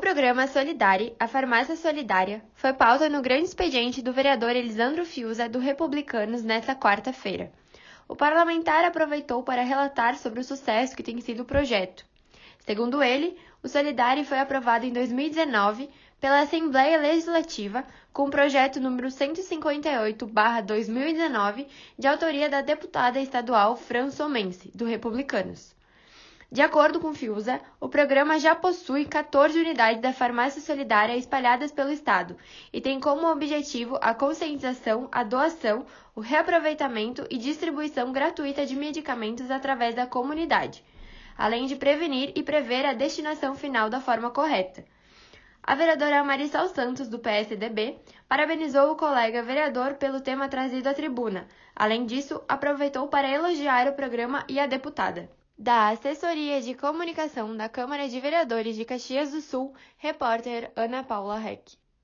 programa Solidari, a farmácia solidária, foi pauta no grande expediente do vereador Elisandro Fiuza, do Republicanos, nesta quarta-feira. O parlamentar aproveitou para relatar sobre o sucesso que tem sido o projeto. Segundo ele, o Solidari foi aprovado em 2019 pela Assembleia Legislativa com o projeto número 158/2019, de autoria da deputada estadual Fran Somense, do Republicanos. De acordo com Fiuza, o programa já possui 14 unidades da farmácia solidária espalhadas pelo estado e tem como objetivo a conscientização, a doação, o reaproveitamento e distribuição gratuita de medicamentos através da comunidade, além de prevenir e prever a destinação final da forma correta. A vereadora Marisol Santos, do PSDB, parabenizou o colega vereador pelo tema trazido à tribuna. Além disso, aproveitou para elogiar o programa e a deputada. Da Assessoria de Comunicação da Câmara de Vereadores de Caxias do Sul, repórter Ana Paula Reck.